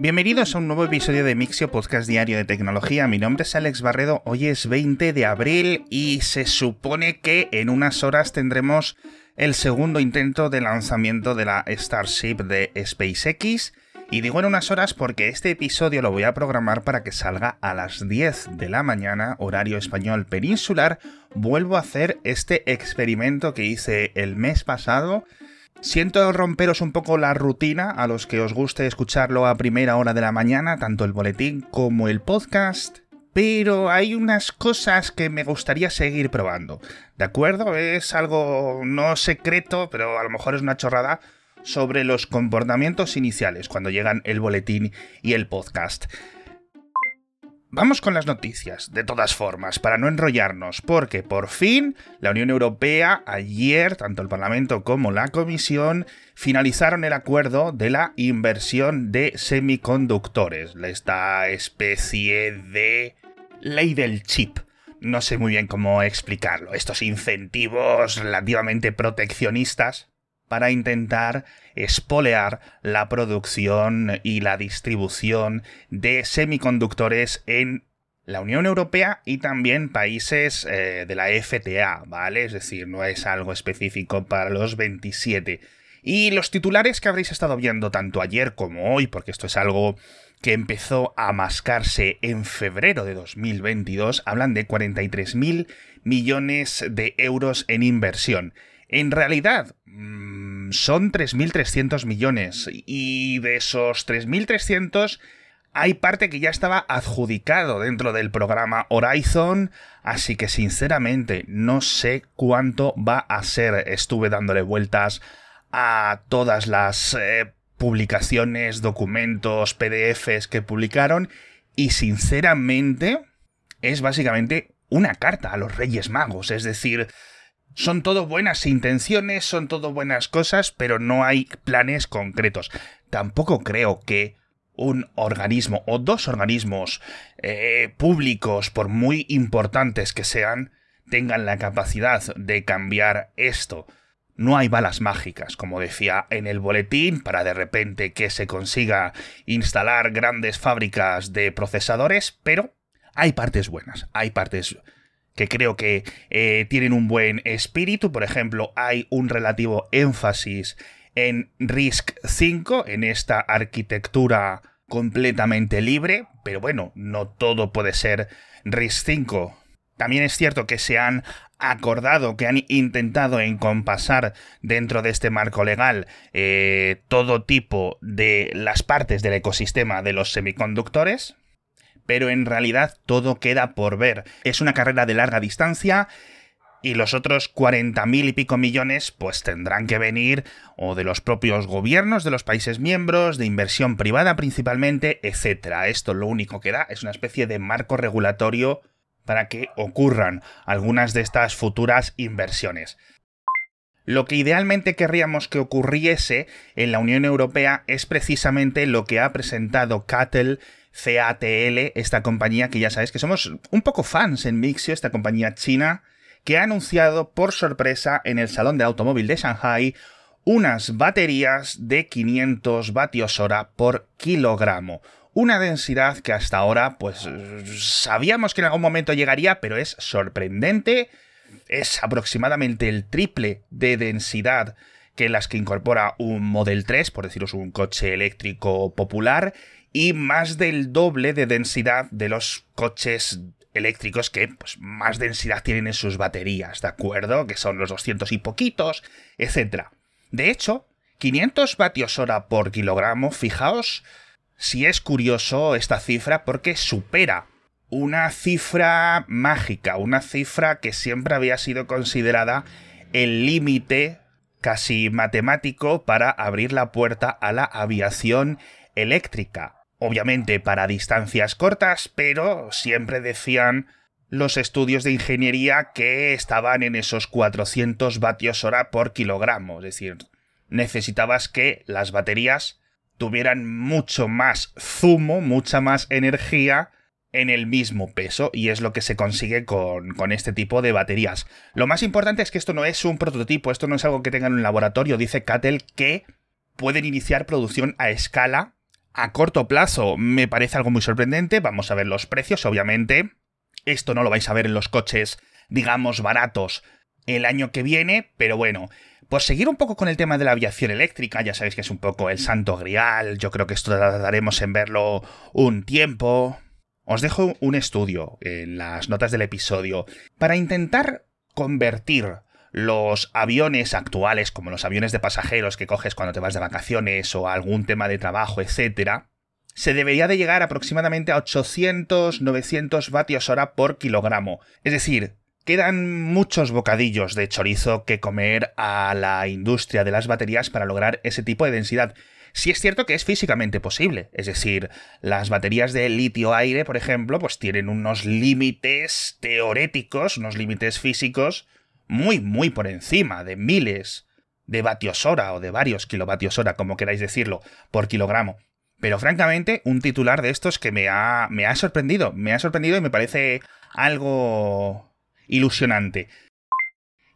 Bienvenidos a un nuevo episodio de Mixio Podcast Diario de Tecnología. Mi nombre es Alex Barredo, hoy es 20 de abril y se supone que en unas horas tendremos el segundo intento de lanzamiento de la Starship de SpaceX. Y digo en unas horas porque este episodio lo voy a programar para que salga a las 10 de la mañana, horario español peninsular. Vuelvo a hacer este experimento que hice el mes pasado Siento romperos un poco la rutina a los que os guste escucharlo a primera hora de la mañana, tanto el boletín como el podcast, pero hay unas cosas que me gustaría seguir probando. ¿De acuerdo? Es algo no secreto, pero a lo mejor es una chorrada sobre los comportamientos iniciales cuando llegan el boletín y el podcast. Vamos con las noticias, de todas formas, para no enrollarnos, porque por fin la Unión Europea, ayer, tanto el Parlamento como la Comisión, finalizaron el acuerdo de la inversión de semiconductores, esta especie de ley del chip. No sé muy bien cómo explicarlo, estos incentivos relativamente proteccionistas para intentar espolear la producción y la distribución de semiconductores en la Unión Europea y también países eh, de la FTA, ¿vale? Es decir, no es algo específico para los 27. Y los titulares que habréis estado viendo tanto ayer como hoy, porque esto es algo que empezó a mascarse en febrero de 2022, hablan de 43.000 millones de euros en inversión. En realidad, mm, son 3.300 millones y de esos 3.300 hay parte que ya estaba adjudicado dentro del programa Horizon, así que sinceramente no sé cuánto va a ser. Estuve dándole vueltas a todas las eh, publicaciones, documentos, PDFs que publicaron y sinceramente es básicamente una carta a los Reyes Magos, es decir, son todo buenas intenciones, son todo buenas cosas, pero no hay planes concretos. Tampoco creo que un organismo o dos organismos eh, públicos, por muy importantes que sean, tengan la capacidad de cambiar esto. No hay balas mágicas, como decía en el boletín, para de repente que se consiga instalar grandes fábricas de procesadores, pero hay partes buenas, hay partes que creo que eh, tienen un buen espíritu. Por ejemplo, hay un relativo énfasis en RISC 5, en esta arquitectura completamente libre, pero bueno, no todo puede ser RISC 5. También es cierto que se han acordado, que han intentado encompasar dentro de este marco legal eh, todo tipo de las partes del ecosistema de los semiconductores, pero en realidad todo queda por ver. Es una carrera de larga distancia y los otros 40.000 y pico millones pues tendrán que venir o de los propios gobiernos de los países miembros, de inversión privada principalmente, etc. Esto lo único que da es una especie de marco regulatorio para que ocurran algunas de estas futuras inversiones. Lo que idealmente querríamos que ocurriese en la Unión Europea es precisamente lo que ha presentado Cattle CATL, esta compañía que ya sabéis que somos un poco fans en Mixio, esta compañía china, que ha anunciado por sorpresa en el Salón de Automóvil de Shanghai unas baterías de 500 vatios hora por kilogramo. Una densidad que hasta ahora, pues sabíamos que en algún momento llegaría, pero es sorprendente. Es aproximadamente el triple de densidad que las que incorpora un Model 3, por deciros un coche eléctrico popular, y más del doble de densidad de los coches eléctricos que pues, más densidad tienen en sus baterías, ¿de acuerdo? Que son los 200 y poquitos, etc. De hecho, 500 vatios hora por kilogramo, fijaos si es curioso esta cifra porque supera una cifra mágica, una cifra que siempre había sido considerada el límite casi matemático para abrir la puerta a la aviación eléctrica obviamente para distancias cortas, pero siempre decían los estudios de ingeniería que estaban en esos 400 vatios hora por kilogramo, es decir, necesitabas que las baterías tuvieran mucho más zumo, mucha más energía en el mismo peso y es lo que se consigue con, con, este tipo de baterías. Lo más importante es que esto no es un prototipo, esto no es algo que tengan en un laboratorio, dice Cattel que pueden iniciar producción a escala A corto plazo me parece algo muy sorprendente, vamos a ver los precios, obviamente. Esto no lo vais a ver en los coches, digamos, baratos el año que viene, pero bueno, por seguir un poco con el tema de la aviación eléctrica, ya sabéis que es un poco el santo grial, yo creo que esto tardaremos en verlo un tiempo. Os dejo un estudio en las notas del episodio para intentar convertir los aviones actuales, como los aviones de pasajeros que coges cuando te vas de vacaciones o algún tema de trabajo, etc., se debería de llegar aproximadamente a 800-900 vatios hora por kilogramo. Es decir, quedan muchos bocadillos de chorizo que comer a la industria de las baterías para lograr ese tipo de densidad. Si es cierto que es físicamente posible, es decir, las baterías de litio-aire, por ejemplo, pues tienen unos límites teoréticos, unos límites físicos muy, muy por encima de miles de vatios hora o de varios kilovatios hora, como queráis decirlo, por kilogramo. Pero francamente, un titular de estos que me ha, me ha sorprendido, me ha sorprendido y me parece algo ilusionante.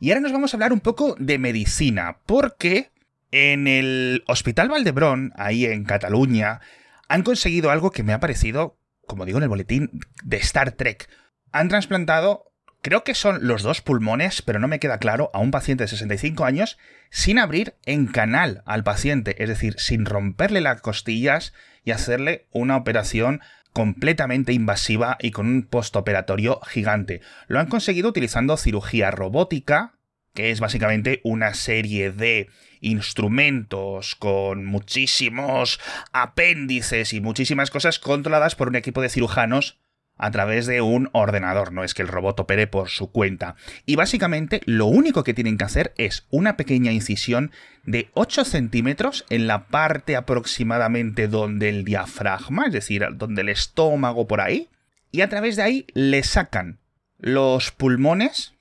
Y ahora nos vamos a hablar un poco de medicina, porque en el Hospital Valdebrón, ahí en Cataluña, han conseguido algo que me ha parecido, como digo en el boletín, de Star Trek. Han trasplantado Creo que son los dos pulmones, pero no me queda claro, a un paciente de 65 años sin abrir en canal al paciente, es decir, sin romperle las costillas y hacerle una operación completamente invasiva y con un postoperatorio gigante. Lo han conseguido utilizando cirugía robótica, que es básicamente una serie de instrumentos con muchísimos apéndices y muchísimas cosas controladas por un equipo de cirujanos a través de un ordenador, no es que el robot opere por su cuenta. Y básicamente lo único que tienen que hacer es una pequeña incisión de 8 centímetros en la parte aproximadamente donde el diafragma, es decir, donde el estómago por ahí, y a través de ahí le sacan los pulmones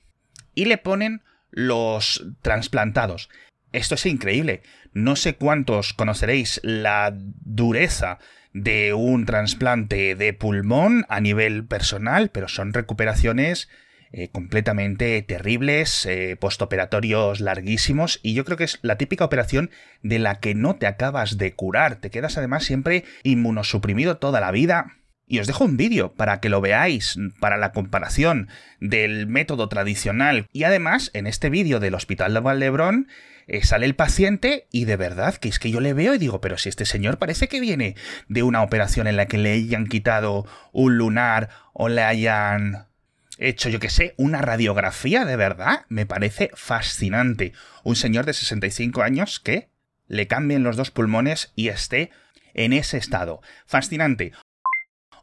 y le ponen los trasplantados. Esto es increíble. No sé cuántos conoceréis la dureza de un trasplante de pulmón a nivel personal, pero son recuperaciones eh, completamente terribles, eh, postoperatorios larguísimos, y yo creo que es la típica operación de la que no te acabas de curar, te quedas además siempre inmunosuprimido toda la vida. Y os dejo un vídeo para que lo veáis, para la comparación del método tradicional. Y además, en este vídeo del Hospital de Valdebrón, eh, sale el paciente y de verdad que es que yo le veo y digo, pero si este señor parece que viene de una operación en la que le hayan quitado un lunar o le hayan hecho, yo que sé, una radiografía de verdad, me parece fascinante. Un señor de 65 años que le cambien los dos pulmones y esté en ese estado. Fascinante.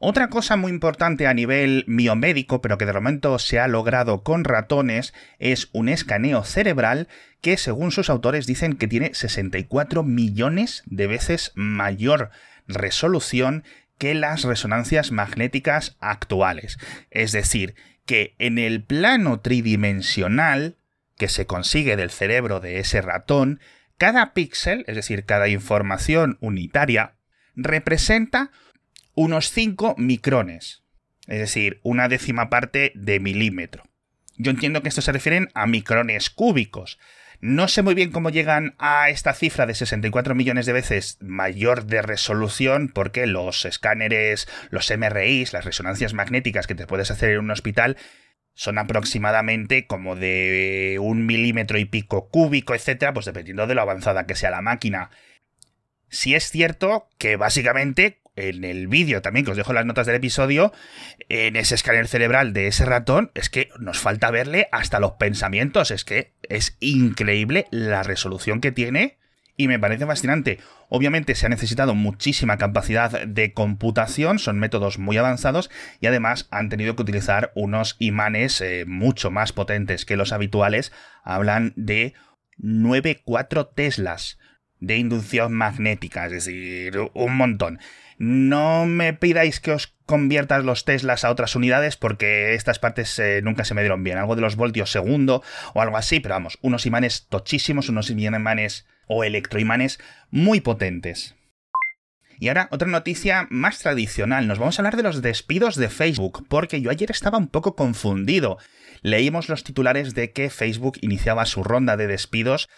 Otra cosa muy importante a nivel miomédico, pero que de momento se ha logrado con ratones, es un escaneo cerebral que según sus autores dicen que tiene 64 millones de veces mayor resolución que las resonancias magnéticas actuales. Es decir, que en el plano tridimensional que se consigue del cerebro de ese ratón, cada píxel, es decir, cada información unitaria, representa unos 5 micrones, es decir, una décima parte de milímetro. Yo entiendo que esto se refieren a micrones cúbicos. No sé muy bien cómo llegan a esta cifra de 64 millones de veces mayor de resolución, porque los escáneres, los MRIs, las resonancias magnéticas que te puedes hacer en un hospital, son aproximadamente como de un milímetro y pico cúbico, etcétera, pues dependiendo de lo avanzada que sea la máquina. Si es cierto que básicamente en el vídeo también, que os dejo las notas del episodio, en ese escáner cerebral de ese ratón, es que nos falta verle hasta los pensamientos. Es que es increíble la resolución que tiene y me parece fascinante. Obviamente se ha necesitado muchísima capacidad de computación, son métodos muy avanzados y además han tenido que utilizar unos imanes eh, mucho más potentes que los habituales. Hablan de 9,4 teslas de inducción magnética, es decir, un montón. No me pidáis que os conviertas los Teslas a otras unidades porque estas partes eh, nunca se me dieron bien. Algo de los voltios segundo o algo así, pero vamos, unos imanes tochísimos, unos imanes o electroimanes muy potentes. Y ahora otra noticia más tradicional. Nos vamos a hablar de los despidos de Facebook, porque yo ayer estaba un poco confundido. Leímos los titulares de que Facebook iniciaba su ronda de despidos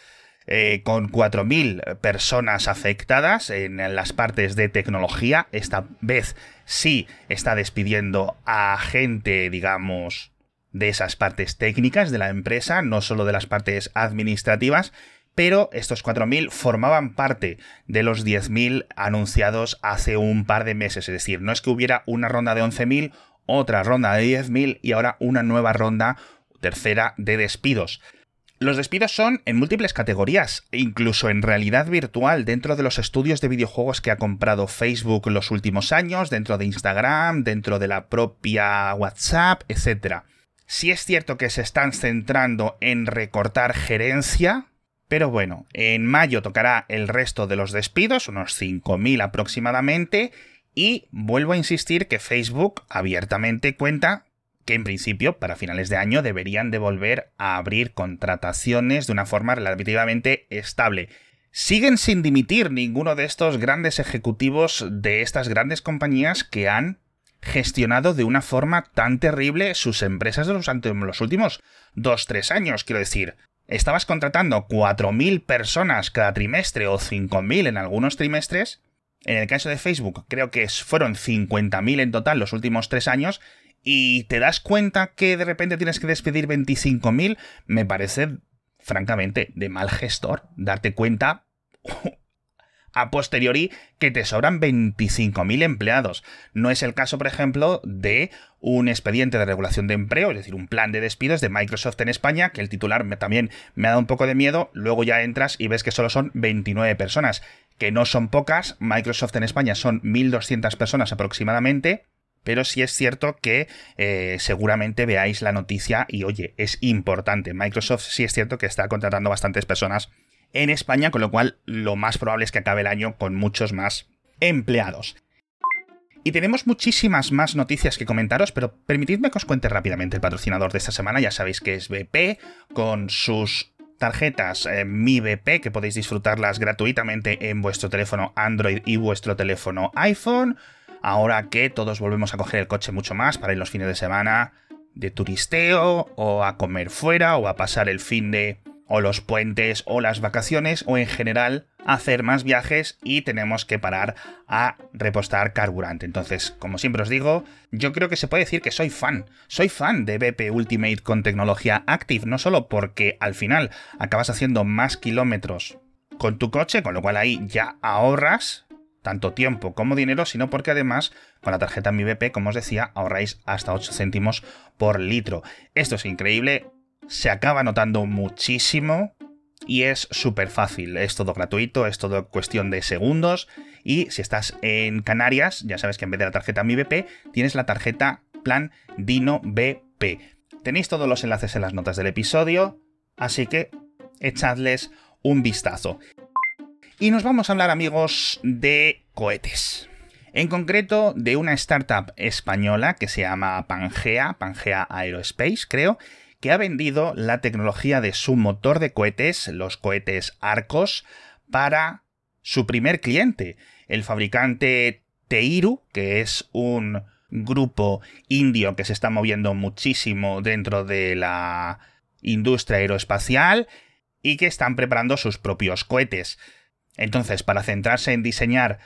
eh, con 4.000 personas afectadas en las partes de tecnología. Esta vez sí está despidiendo a gente, digamos, de esas partes técnicas de la empresa, no solo de las partes administrativas, pero estos 4.000 formaban parte de los 10.000 anunciados hace un par de meses. Es decir, no es que hubiera una ronda de 11.000, otra ronda de 10.000 y ahora una nueva ronda, tercera, de despidos. Los despidos son en múltiples categorías, incluso en realidad virtual, dentro de los estudios de videojuegos que ha comprado Facebook en los últimos años, dentro de Instagram, dentro de la propia WhatsApp, etc. Sí es cierto que se están centrando en recortar gerencia, pero bueno, en mayo tocará el resto de los despidos, unos 5.000 aproximadamente, y vuelvo a insistir que Facebook abiertamente cuenta que en principio para finales de año deberían de volver a abrir contrataciones de una forma relativamente estable. Siguen sin dimitir ninguno de estos grandes ejecutivos de estas grandes compañías que han gestionado de una forma tan terrible sus empresas los, los últimos 2-3 años. Quiero decir, estabas contratando 4.000 personas cada trimestre o 5.000 en algunos trimestres. En el caso de Facebook, creo que fueron 50.000 en total los últimos 3 años y te das cuenta que de repente tienes que despedir 25.000, me parece, francamente, de mal gestor darte cuenta a posteriori que te sobran 25.000 empleados. No es el caso, por ejemplo, de un expediente de regulación de empleo, es decir, un plan de despidos de Microsoft en España, que el titular también me ha dado un poco de miedo, luego ya entras y ves que solo son 29 personas, que no son pocas, Microsoft en España son 1.200 personas aproximadamente, pero sí es cierto que eh, seguramente veáis la noticia y oye, es importante. Microsoft sí es cierto que está contratando bastantes personas en España, con lo cual lo más probable es que acabe el año con muchos más empleados. Y tenemos muchísimas más noticias que comentaros, pero permitidme que os cuente rápidamente el patrocinador de esta semana. Ya sabéis que es BP, con sus tarjetas eh, Mi BP, que podéis disfrutarlas gratuitamente en vuestro teléfono Android y vuestro teléfono iPhone ahora que todos volvemos a coger el coche mucho más para ir los fines de semana de turisteo o a comer fuera o a pasar el fin de o los puentes o las vacaciones o en general hacer más viajes y tenemos que parar a repostar carburante. Entonces, como siempre os digo, yo creo que se puede decir que soy fan. Soy fan de BP Ultimate con tecnología Active, no solo porque al final acabas haciendo más kilómetros con tu coche, con lo cual ahí ya ahorras tanto tiempo como dinero, sino porque además con la tarjeta Mi BP, como os decía, ahorráis hasta 8 céntimos por litro. Esto es increíble, se acaba notando muchísimo y es súper fácil. Es todo gratuito, es todo cuestión de segundos. Y si estás en Canarias, ya sabes que en vez de la tarjeta Mi BP, tienes la tarjeta Plan Dino BP. Tenéis todos los enlaces en las notas del episodio, así que echadles un vistazo. Y nos vamos a hablar, amigos, de cohetes. En concreto, de una startup española que se llama Pangea, Pangea Aerospace, creo, que ha vendido la tecnología de su motor de cohetes, los cohetes Arcos, para su primer cliente, el fabricante Teiru, que es un grupo indio que se está moviendo muchísimo dentro de la industria aeroespacial y que están preparando sus propios cohetes. Entonces, para centrarse en diseñar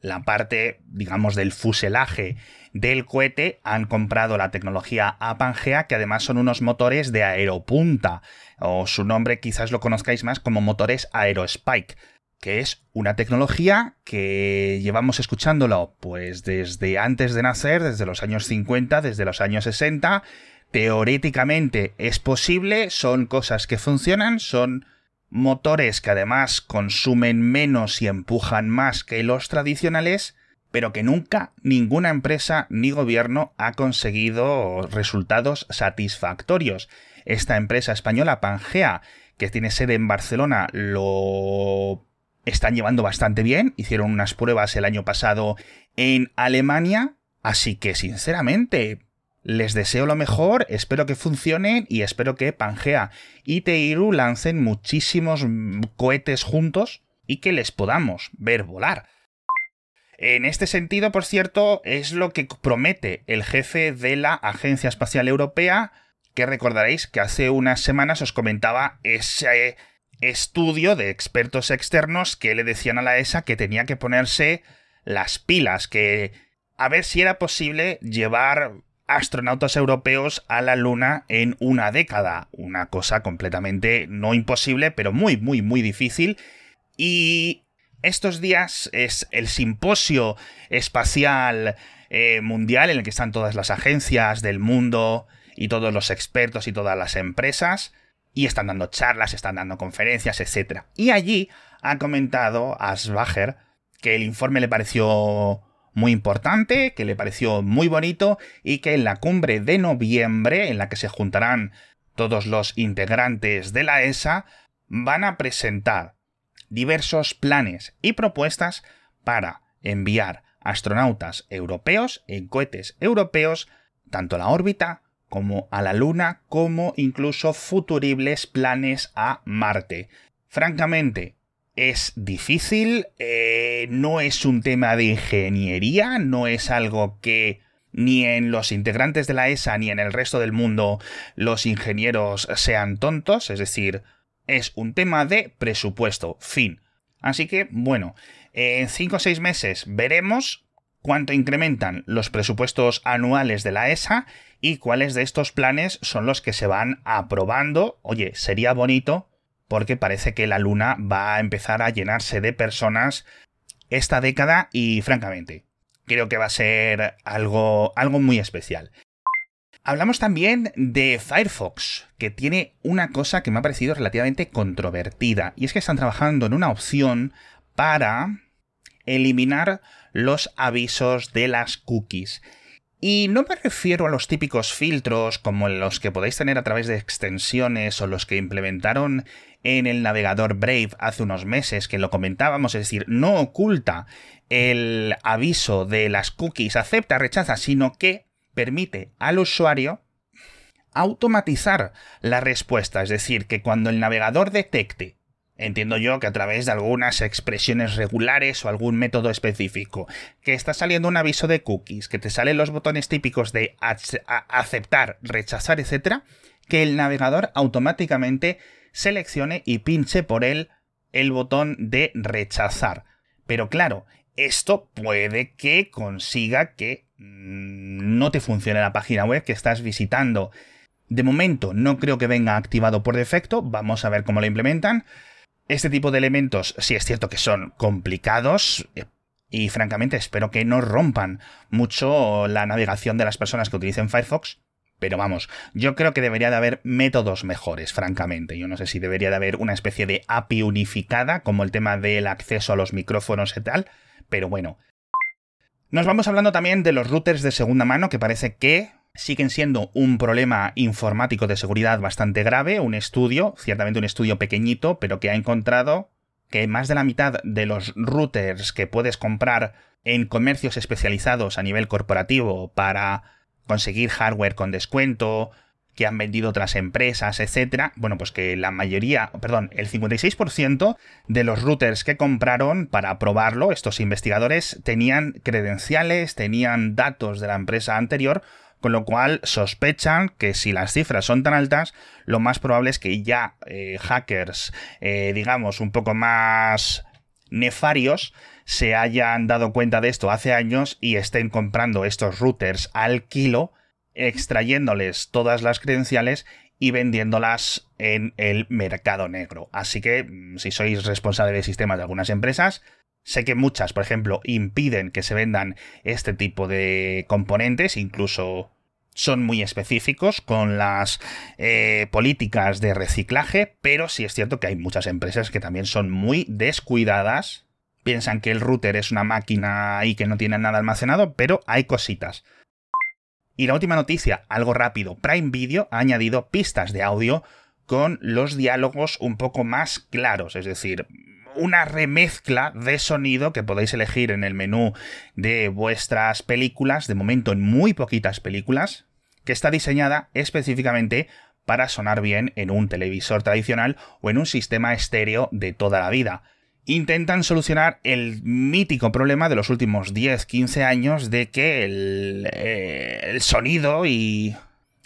la parte, digamos, del fuselaje del cohete, han comprado la tecnología Apangea, que además son unos motores de aeropunta, o su nombre quizás lo conozcáis más como motores Aerospike, que es una tecnología que llevamos escuchándolo pues desde antes de nacer, desde los años 50, desde los años 60. Teóricamente es posible, son cosas que funcionan, son motores que además consumen menos y empujan más que los tradicionales, pero que nunca ninguna empresa ni gobierno ha conseguido resultados satisfactorios. Esta empresa española Pangea, que tiene sede en Barcelona, lo están llevando bastante bien. Hicieron unas pruebas el año pasado en Alemania. Así que, sinceramente, les deseo lo mejor, espero que funcionen y espero que Pangea y Teiru lancen muchísimos cohetes juntos y que les podamos ver volar. En este sentido, por cierto, es lo que promete el jefe de la Agencia Espacial Europea, que recordaréis que hace unas semanas os comentaba ese estudio de expertos externos que le decían a la ESA que tenía que ponerse las pilas, que a ver si era posible llevar astronautas europeos a la Luna en una década. Una cosa completamente no imposible, pero muy, muy, muy difícil. Y estos días es el simposio espacial eh, mundial en el que están todas las agencias del mundo y todos los expertos y todas las empresas. Y están dando charlas, están dando conferencias, etc. Y allí ha comentado Asbacher que el informe le pareció muy importante, que le pareció muy bonito y que en la cumbre de noviembre, en la que se juntarán todos los integrantes de la ESA, van a presentar diversos planes y propuestas para enviar astronautas europeos en cohetes europeos tanto a la órbita como a la Luna, como incluso futuribles planes a Marte. Francamente, es difícil, eh, no es un tema de ingeniería, no es algo que ni en los integrantes de la ESA ni en el resto del mundo los ingenieros sean tontos, es decir, es un tema de presupuesto, fin. Así que, bueno, en 5 o 6 meses veremos cuánto incrementan los presupuestos anuales de la ESA y cuáles de estos planes son los que se van aprobando. Oye, sería bonito porque parece que la luna va a empezar a llenarse de personas esta década y francamente creo que va a ser algo, algo muy especial. Hablamos también de Firefox, que tiene una cosa que me ha parecido relativamente controvertida, y es que están trabajando en una opción para eliminar los avisos de las cookies. Y no me refiero a los típicos filtros como los que podéis tener a través de extensiones o los que implementaron en el navegador Brave hace unos meses, que lo comentábamos, es decir, no oculta el aviso de las cookies, acepta, rechaza, sino que permite al usuario automatizar la respuesta, es decir, que cuando el navegador detecte Entiendo yo que a través de algunas expresiones regulares o algún método específico, que está saliendo un aviso de cookies, que te salen los botones típicos de aceptar, rechazar, etc., que el navegador automáticamente seleccione y pinche por él el botón de rechazar. Pero claro, esto puede que consiga que mm, no te funcione la página web que estás visitando. De momento no creo que venga activado por defecto, vamos a ver cómo lo implementan. Este tipo de elementos sí es cierto que son complicados eh, y francamente espero que no rompan mucho la navegación de las personas que utilicen Firefox. Pero vamos, yo creo que debería de haber métodos mejores, francamente. Yo no sé si debería de haber una especie de API unificada, como el tema del acceso a los micrófonos y tal, pero bueno. Nos vamos hablando también de los routers de segunda mano, que parece que siguen siendo un problema informático de seguridad bastante grave, un estudio, ciertamente un estudio pequeñito, pero que ha encontrado que más de la mitad de los routers que puedes comprar en comercios especializados a nivel corporativo para conseguir hardware con descuento, que han vendido otras empresas, etcétera, bueno, pues que la mayoría, perdón, el 56% de los routers que compraron para probarlo, estos investigadores tenían credenciales, tenían datos de la empresa anterior, con lo cual sospechan que si las cifras son tan altas, lo más probable es que ya eh, hackers, eh, digamos, un poco más nefarios, se hayan dado cuenta de esto hace años y estén comprando estos routers al kilo, extrayéndoles todas las credenciales y vendiéndolas en el mercado negro. Así que, mm, si sois responsable de sistemas de algunas empresas, Sé que muchas, por ejemplo, impiden que se vendan este tipo de componentes, incluso son muy específicos con las eh, políticas de reciclaje, pero sí es cierto que hay muchas empresas que también son muy descuidadas. Piensan que el router es una máquina y que no tiene nada almacenado, pero hay cositas. Y la última noticia, algo rápido, Prime Video ha añadido pistas de audio con los diálogos un poco más claros, es decir, una remezcla de sonido que podéis elegir en el menú de vuestras películas, de momento en muy poquitas películas, que está diseñada específicamente para sonar bien en un televisor tradicional o en un sistema estéreo de toda la vida. Intentan solucionar el mítico problema de los últimos 10-15 años de que el, eh, el sonido y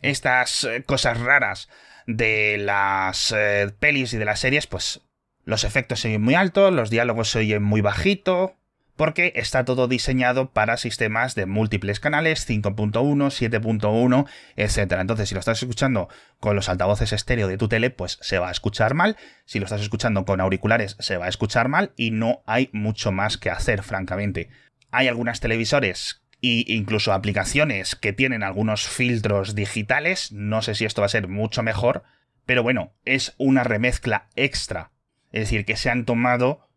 estas cosas raras de las eh, pelis y de las series, pues Los efectos se oyen muy altos, los diálogos se oyen muy bajito, porque está todo diseñado para sistemas de múltiples canales, 5.1, 7.1, etc. Entonces, si lo estás escuchando con los altavoces estéreo de tu tele, pues se va a escuchar mal. Si lo estás escuchando con auriculares, se va a escuchar mal y no hay mucho más que hacer, francamente. Hay algunas televisores e incluso aplicaciones que tienen algunos filtros digitales. No sé si esto va a ser mucho mejor, pero bueno, es una remezcla extra. Es decir, que se han tomado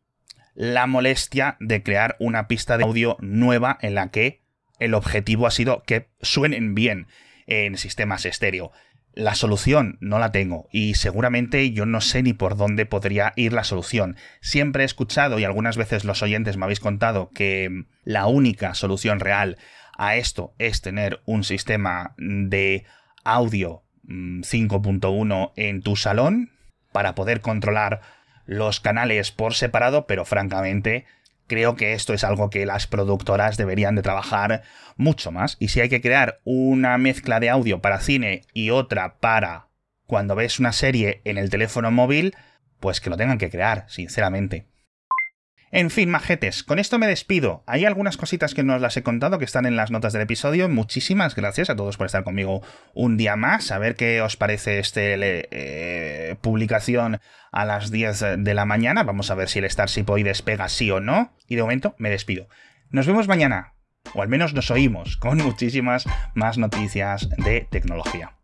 la molestia de crear una pista de audio nueva en la que el objetivo ha sido que suenen bien en sistemas estéreo. La solución no la tengo y seguramente yo no sé ni por dónde podría ir la solución. Siempre he escuchado y algunas veces los oyentes me habéis contado que la única solución real a esto es tener un sistema de audio 5.1 mm, en tu salón para poder controlar los canales por separado, pero francamente creo que esto es algo que las productoras deberían de trabajar mucho más. Y si hay que crear una mezcla de audio para cine y otra para cuando ves una serie en el teléfono móvil, pues que lo tengan que crear, sinceramente. En fin, majetes, con esto me despido. Hay algunas cositas que no os las he contado que están en las notas del episodio. Muchísimas gracias a todos por estar conmigo un día más. A ver qué os parece este eh, publicación a las 10 de la mañana. Vamos a ver si el Starship hoy despega sí o no. Y de momento me despido. Nos vemos mañana. O al menos nos oímos con muchísimas más noticias de tecnología.